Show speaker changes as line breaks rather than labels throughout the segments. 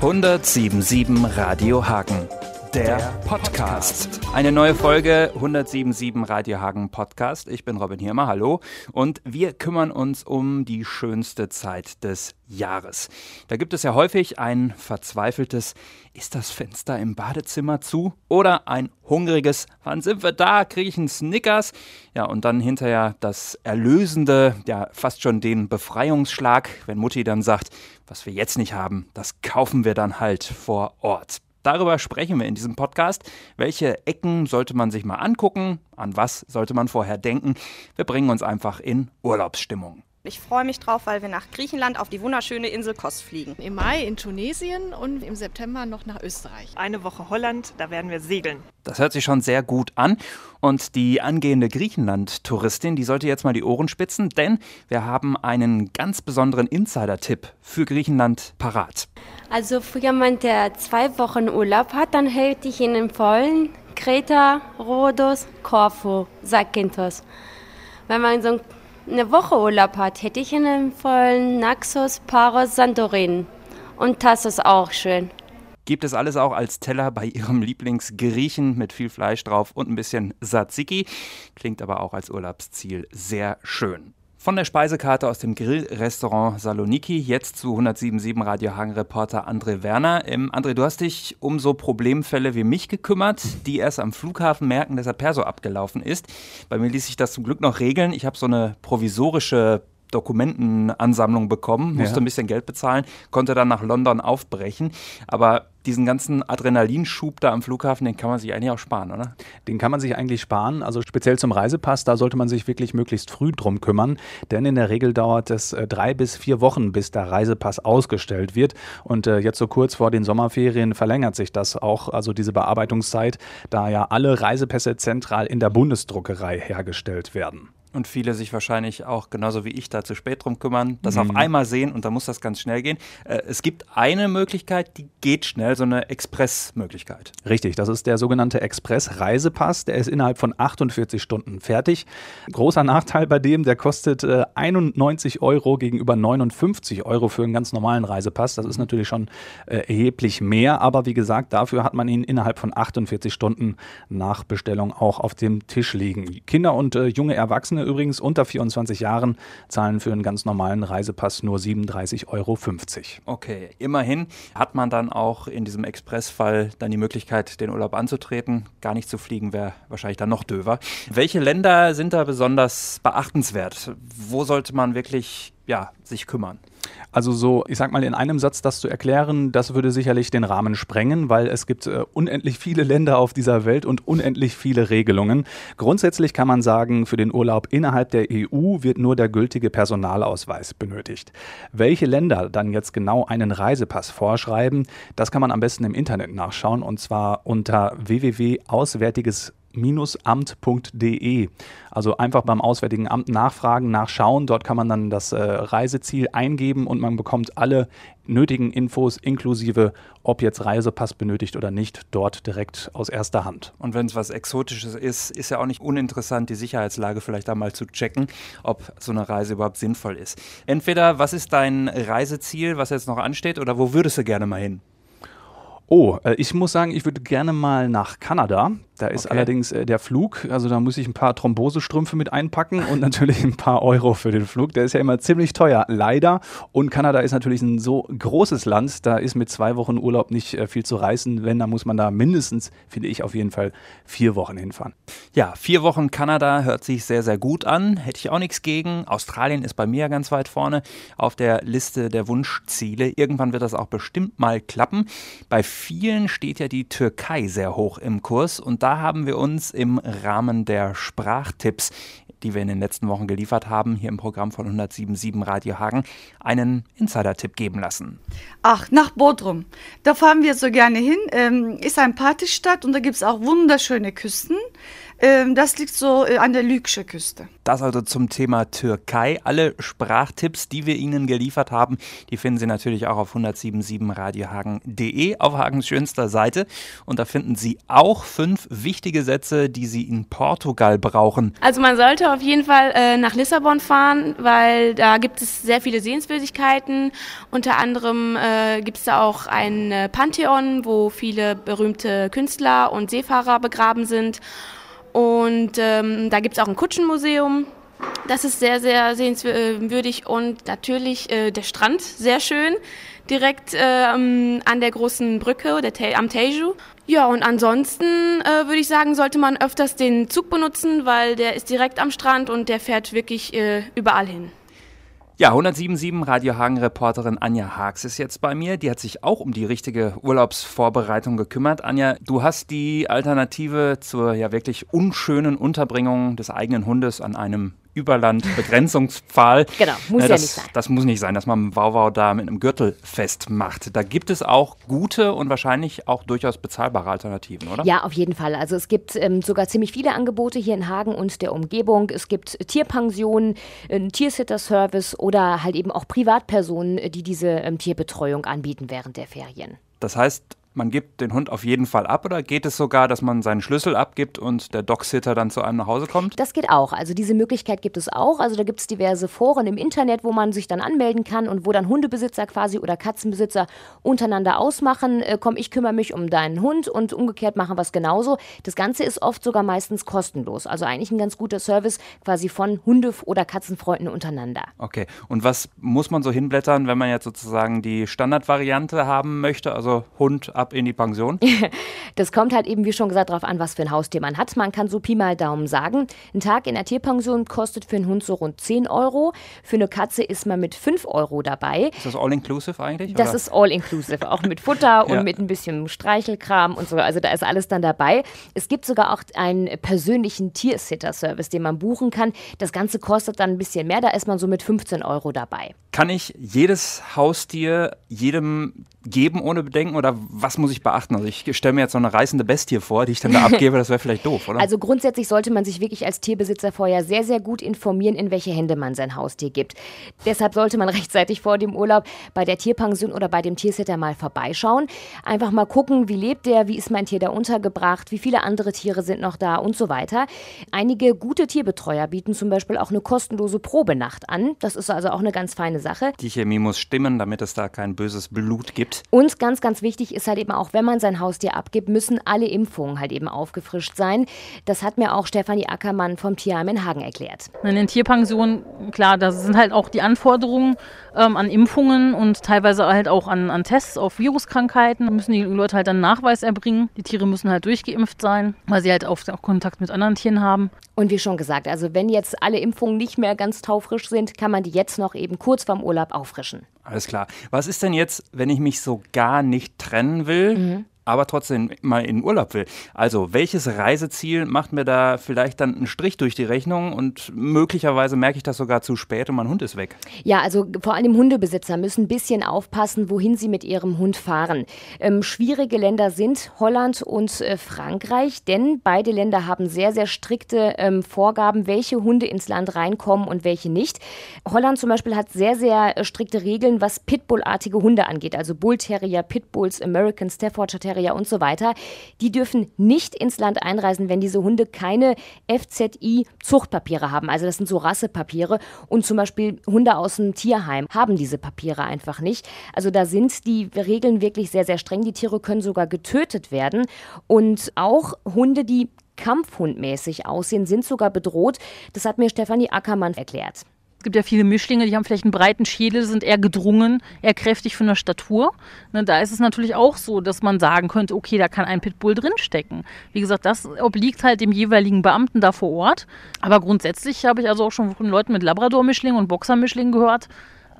1077 Radio Hagen. Der, Podcast. Eine neue Folge 1077 Radio Hagen Podcast. Ich bin Robin Hirmer, hallo. Und wir kümmern uns um die schönste Zeit des Jahres. Da gibt es ja häufig ein verzweifeltes, ist das Fenster im Badezimmer zu? Oder ein hungriges, wann sind wir da? Kriege ich einen Snickers? Ja, und dann hinterher das Erlösende, ja, fast schon den Befreiungsschlag, wenn Mutti dann sagt, was wir jetzt nicht haben, das kaufen wir dann halt vor Ort. Darüber sprechen wir in diesem Podcast. Welche Ecken sollte man sich mal angucken? An was sollte man vorher denken? Wir bringen uns einfach in Urlaubsstimmung.
Ich freue mich drauf, weil wir nach Griechenland auf die wunderschöne Insel Kos fliegen.
Im Mai in Tunesien und im September noch nach Österreich.
Eine Woche Holland, da werden wir segeln.
Das hört sich schon sehr gut an. Und die angehende Griechenland-Touristin, die sollte jetzt mal die Ohren spitzen, denn wir haben einen ganz besonderen Insider-Tipp für Griechenland parat.
Also für jemanden, der zwei Wochen Urlaub hat, dann hält ich ihn empfohlen Kreta, Rhodos, Korfu, Zakynthos. Wenn man so eine Woche Urlaub hat, hätte ich Ihnen empfohlen Naxos, Paros, Santorin. Und das ist auch schön.
Gibt es alles auch als Teller bei Ihrem Lieblingsgriechen mit viel Fleisch drauf und ein bisschen Tzatziki. Klingt aber auch als Urlaubsziel sehr schön. Von der Speisekarte aus dem Grillrestaurant Saloniki jetzt zu 1077 Radio Hagen Reporter André Werner. Ähm, André, du hast dich um so Problemfälle wie mich gekümmert, die erst am Flughafen merken, dass der Perso abgelaufen ist. Bei mir ließ sich das zum Glück noch regeln. Ich habe so eine provisorische Dokumentenansammlung bekommen, musste ja. ein bisschen Geld bezahlen, konnte dann nach London aufbrechen. Aber diesen ganzen Adrenalinschub da am Flughafen, den kann man sich eigentlich auch sparen, oder?
Den kann man sich eigentlich sparen. Also speziell zum Reisepass, da sollte man sich wirklich möglichst früh drum kümmern. Denn in der Regel dauert es äh, drei bis vier Wochen, bis der Reisepass ausgestellt wird. Und äh, jetzt so kurz vor den Sommerferien verlängert sich das auch, also diese Bearbeitungszeit, da ja alle Reisepässe zentral in der Bundesdruckerei hergestellt werden
und viele sich wahrscheinlich auch genauso wie ich da zu spät drum kümmern, das mhm. auf einmal sehen und da muss das ganz schnell gehen. Äh, es gibt eine Möglichkeit, die geht schnell, so eine Express-Möglichkeit.
Richtig, das ist der sogenannte Express-Reisepass. Der ist innerhalb von 48 Stunden fertig. Großer Nachteil bei dem, der kostet äh, 91 Euro gegenüber 59 Euro für einen ganz normalen Reisepass. Das ist natürlich schon äh, erheblich mehr, aber wie gesagt, dafür hat man ihn innerhalb von 48 Stunden nach Bestellung auch auf dem Tisch liegen. Kinder und äh, junge Erwachsene übrigens unter 24 Jahren zahlen für einen ganz normalen Reisepass nur 37,50 Euro.
Okay, immerhin hat man dann auch in diesem Expressfall dann die Möglichkeit, den Urlaub anzutreten. Gar nicht zu fliegen wäre wahrscheinlich dann noch döver. Welche Länder sind da besonders beachtenswert? Wo sollte man wirklich ja, sich kümmern?
Also so, ich sag mal, in einem Satz das zu erklären, das würde sicherlich den Rahmen sprengen, weil es gibt äh, unendlich viele Länder auf dieser Welt und unendlich viele Regelungen. Grundsätzlich kann man sagen, für den Urlaub innerhalb der EU wird nur der gültige Personalausweis benötigt. Welche Länder dann jetzt genau einen Reisepass vorschreiben, das kann man am besten im Internet nachschauen und zwar unter www.auswärtiges amt.de. Also einfach beim Auswärtigen Amt nachfragen, nachschauen. Dort kann man dann das äh, Reiseziel eingeben und man bekommt alle nötigen Infos inklusive, ob jetzt Reisepass benötigt oder nicht, dort direkt aus erster Hand.
Und wenn es was Exotisches ist, ist ja auch nicht uninteressant, die Sicherheitslage vielleicht einmal zu checken, ob so eine Reise überhaupt sinnvoll ist. Entweder, was ist dein Reiseziel, was jetzt noch ansteht, oder wo würdest du gerne mal hin?
Oh, äh, ich muss sagen, ich würde gerne mal nach Kanada. Da ist okay. allerdings äh, der Flug, also da muss ich ein paar Thrombosestrümpfe mit einpacken und natürlich ein paar Euro für den Flug. Der ist ja immer ziemlich teuer, leider. Und Kanada ist natürlich ein so großes Land, da ist mit zwei Wochen Urlaub nicht äh, viel zu reißen. Wenn, dann muss man da mindestens, finde ich auf jeden Fall, vier Wochen hinfahren.
Ja, vier Wochen Kanada hört sich sehr, sehr gut an. Hätte ich auch nichts gegen. Australien ist bei mir ganz weit vorne auf der Liste der Wunschziele. Irgendwann wird das auch bestimmt mal klappen. Bei vielen steht ja die Türkei sehr hoch im Kurs und da haben wir uns im Rahmen der Sprachtipps, die wir in den letzten Wochen geliefert haben, hier im Programm von 107.7 Radio Hagen, einen Insider-Tipp geben lassen.
Ach, nach Bodrum. Da fahren wir so gerne hin. Ähm, ist ein Partystadt und da gibt es auch wunderschöne Küsten. Ähm, das liegt so äh, an der Lüksche Küste.
Das also zum Thema Türkei. Alle Sprachtipps, die wir Ihnen geliefert haben, die finden Sie natürlich auch auf 1077radiohagen.de auf Hagens schönster Seite. Und da finden Sie auch fünf wichtige Sätze, die Sie in Portugal brauchen.
Also man sollte auf jeden Fall äh, nach Lissabon fahren, weil da gibt es sehr viele Sehenswürdigkeiten. Unter anderem äh, gibt es da auch ein Pantheon, wo viele berühmte Künstler und Seefahrer begraben sind. Und ähm, da gibt es auch ein Kutschenmuseum. Das ist sehr, sehr sehenswürdig und natürlich äh, der Strand, sehr schön, direkt äh, an der großen Brücke der, am Teju. Ja, und ansonsten äh, würde ich sagen, sollte man öfters den Zug benutzen, weil der ist direkt am Strand und der fährt wirklich äh, überall hin.
Ja, 177 Radio Hagen-Reporterin Anja Haags ist jetzt bei mir. Die hat sich auch um die richtige Urlaubsvorbereitung gekümmert. Anja, du hast die Alternative zur ja wirklich unschönen Unterbringung des eigenen Hundes an einem Überlandbegrenzungspfahl.
genau, muss
äh,
ja
das,
nicht sein.
Das muss nicht sein, dass man Wauwau da mit einem Gürtel festmacht. Da gibt es auch gute und wahrscheinlich auch durchaus bezahlbare Alternativen, oder?
Ja, auf jeden Fall. Also es gibt ähm, sogar ziemlich viele Angebote hier in Hagen und der Umgebung. Es gibt Tierpensionen, einen Tiersitter-Service oder halt eben auch Privatpersonen, die diese ähm, Tierbetreuung anbieten während der Ferien.
Das heißt, man gibt den Hund auf jeden Fall ab oder geht es sogar, dass man seinen Schlüssel abgibt und der Dogsitter dann zu einem nach Hause kommt?
Das geht auch. Also diese Möglichkeit gibt es auch. Also da gibt es diverse Foren im Internet, wo man sich dann anmelden kann und wo dann Hundebesitzer quasi oder Katzenbesitzer untereinander ausmachen, äh, komm, ich kümmere mich um deinen Hund und umgekehrt machen wir es genauso. Das Ganze ist oft sogar meistens kostenlos. Also eigentlich ein ganz guter Service quasi von Hunde- oder Katzenfreunden untereinander.
Okay. Und was muss man so hinblättern, wenn man jetzt sozusagen die Standardvariante haben möchte? Also Hund ab in die Pension?
Das kommt halt eben, wie schon gesagt, darauf an, was für ein Haustier man hat. Man kann so Pi mal Daumen sagen, ein Tag in der Tierpension kostet für einen Hund so rund 10 Euro. Für eine Katze ist man mit 5 Euro dabei.
Ist das all-inclusive eigentlich?
Das
oder?
ist all-inclusive, auch mit Futter und
Ja.
mit ein bisschen Streichelkram und so. Also da ist alles dann dabei. Es gibt sogar auch einen persönlichen Tiersitter-Service, den man buchen kann. Das Ganze kostet dann ein bisschen mehr, da ist man so mit 15 Euro dabei.
Kann ich jedes Haustier jedem geben ohne Bedenken oder was muss ich beachten? Also ich stelle mir jetzt so eine reißende Bestie vor, die ich dann da abgebe, das wäre vielleicht doof, oder?
Also grundsätzlich sollte man sich wirklich als Tierbesitzer vorher sehr, sehr gut informieren, in welche Hände man sein Haustier gibt. Deshalb sollte man rechtzeitig vor dem Urlaub bei der Tierpension oder bei dem Tiersitter mal vorbeischauen. Einfach mal gucken, wie lebt der, wie ist mein Tier da untergebracht, wie viele andere Tiere sind noch da und so weiter. Einige gute Tierbetreuer bieten zum Beispiel auch eine kostenlose Probenacht an. Das ist also auch eine ganz feine Sache.
Die Chemie muss stimmen, damit es da kein böses Blut gibt.
Und ganz, ganz wichtig ist halt eben auch, wenn man sein Haustier abgibt, müssen alle Impfungen halt eben aufgefrischt sein. Das hat mir auch Stefanie Ackermann vom Tierheim in Hagen erklärt.
In den Tierpensionen, klar, da sind halt auch die Anforderungen ähm, an Impfungen und teilweise halt auch an, an Tests auf Viruskrankheiten. Da müssen die Leute halt dann einen Nachweis erbringen. Die Tiere müssen halt durchgeimpft sein, weil sie halt oft auch Kontakt mit anderen Tieren haben.
Und wie schon gesagt, also wenn jetzt alle Impfungen nicht mehr ganz taufrisch sind, kann man die jetzt noch eben kurz vorm Urlaub auffrischen.
Alles klar. Was ist denn jetzt, wenn ich mich so gar nicht trennen will, aber trotzdem mal in Urlaub will? Also, welches Reiseziel macht mir da vielleicht dann einen Strich durch die Rechnung und möglicherweise merke ich das sogar zu spät und mein Hund ist weg?
Ja, also vor allem Hundebesitzer müssen ein bisschen aufpassen, wohin sie mit ihrem Hund fahren. Ähm, schwierige Länder sind Holland und äh, Frankreich, denn beide Länder haben sehr, sehr strikte ähm, Vorgaben, welche Hunde ins Land reinkommen und welche nicht. Holland zum Beispiel hat sehr, sehr äh, strikte Regeln, was Pitbull-artige Hunde angeht, also Bull Terrier, Pitbulls, American Staffordshire Terrier und so weiter. Die dürfen nicht ins Land einreisen, wenn diese Hunde keine FZI-Zuchtpapiere haben. Also das sind so Rassepapiere. Und zum Beispiel Hunde aus dem Tierheim haben diese Papiere einfach nicht. Also da sind die Regeln wirklich sehr, sehr streng. Die Tiere können sogar getötet werden. Und auch Hunde, die kampfhundmäßig aussehen, sind sogar bedroht. Das hat mir Stefanie Ackermann erklärt.
Gibt ja viele Mischlinge, die haben vielleicht einen breiten Schädel, sind eher gedrungen, eher kräftig von der Statur. Ne, da ist es natürlich auch so, dass man sagen könnte, okay, da kann ein Pitbull drinstecken. Wie gesagt, das obliegt halt dem jeweiligen Beamten da vor Ort. Aber grundsätzlich habe ich also auch schon von Leuten mit Labrador-Mischlingen und Boxer-Mischlingen gehört,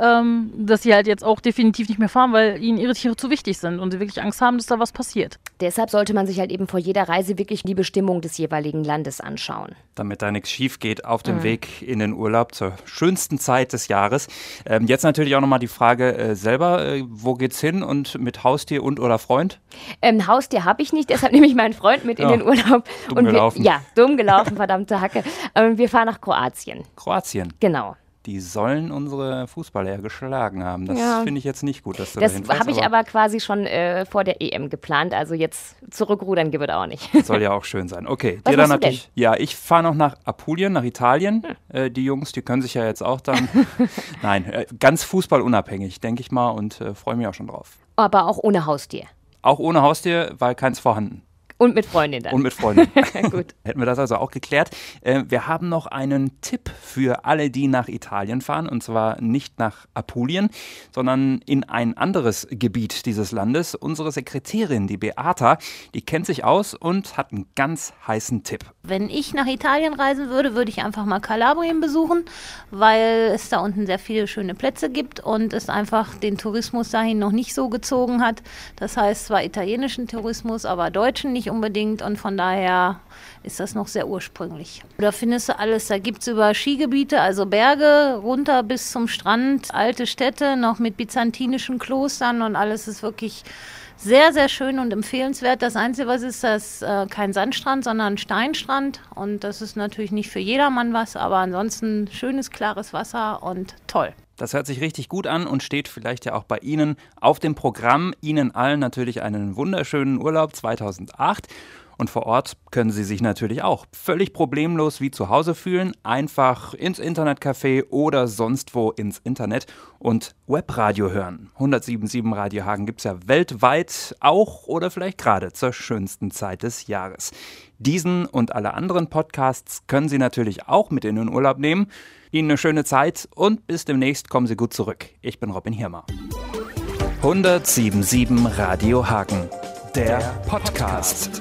ähm, dass sie halt jetzt auch definitiv nicht mehr fahren, weil ihnen ihre Tiere zu wichtig sind und sie wirklich Angst haben, dass da was passiert.
Deshalb sollte man sich halt eben vor jeder Reise wirklich die Bestimmung des jeweiligen Landes anschauen.
Damit da nichts schief geht auf dem mhm. Weg in den Urlaub zur schönsten Zeit des Jahres. Ähm, jetzt natürlich auch nochmal die Frage äh, selber, äh, wo geht's hin und mit Haustier und oder Freund?
Ähm, Haustier habe ich nicht, deshalb nehme ich meinen Freund mit ja, in den Urlaub.
Dumm und gelaufen.
Wir, ja, dumm gelaufen, verdammte Hacke. Ähm, wir fahren nach Kroatien.
Kroatien?
Genau
die sollen unsere Fußballer ja geschlagen haben. Das ja. finde ich jetzt nicht gut, dass du
Das habe ich aber quasi schon äh, vor der EM geplant. Also jetzt zurückrudern gibt es auch nicht.
Soll ja auch schön sein. Okay, Was dir dann natürlich. Ja, ich fahre noch nach Apulien, nach Italien. Hm. Äh, die Jungs, die können sich ja jetzt auch dann. Nein, äh, ganz fußballunabhängig, denke ich mal, und äh, freue mich auch schon drauf.
Aber auch ohne Haustier.
Auch ohne Haustier, weil keins vorhanden.
Und mit Freundin dann.
Und mit Freundin. Gut. Hätten wir das also auch geklärt. Äh, wir haben noch einen Tipp für alle, die nach Italien fahren. Und zwar nicht nach Apulien, sondern in ein anderes Gebiet dieses Landes. Unsere Sekretärin, die Beata, die kennt sich aus und hat einen ganz heißen Tipp.
Wenn ich nach Italien reisen würde, würde ich einfach mal Kalabrien besuchen, weil es da unten sehr viele schöne Plätze gibt und es einfach den Tourismus dahin noch nicht so gezogen hat. Das heißt zwar italienischen Tourismus, aber deutschen nicht nicht unbedingt und von daher ist das noch sehr ursprünglich. Da findest du alles, da gibt es über Skigebiete, also Berge runter bis zum Strand, alte Städte, noch mit byzantinischen Klostern und alles ist wirklich sehr, sehr schön und empfehlenswert. Das Einzige, was ist, das äh, kein Sandstrand, sondern ein Steinstrand. Und das ist natürlich nicht für jedermann was, aber ansonsten schönes, klares Wasser und toll.
Das hört sich richtig gut an und steht vielleicht ja auch bei Ihnen auf dem Programm. Ihnen allen natürlich einen wunderschönen Urlaub 2008. Und vor Ort können Sie sich natürlich auch völlig problemlos wie zu Hause fühlen. Einfach ins Internetcafé oder sonst wo ins Internet und Webradio hören. 107.7 Radio Hagen gibt es ja weltweit auch oder vielleicht gerade zur schönsten Zeit des Jahres. Diesen und alle anderen Podcasts können Sie natürlich auch mit in den Urlaub nehmen. Ihnen eine schöne Zeit und bis demnächst kommen Sie gut zurück. Ich bin Robin Hirmer. 107.7 Radio Hagen, der Podcast.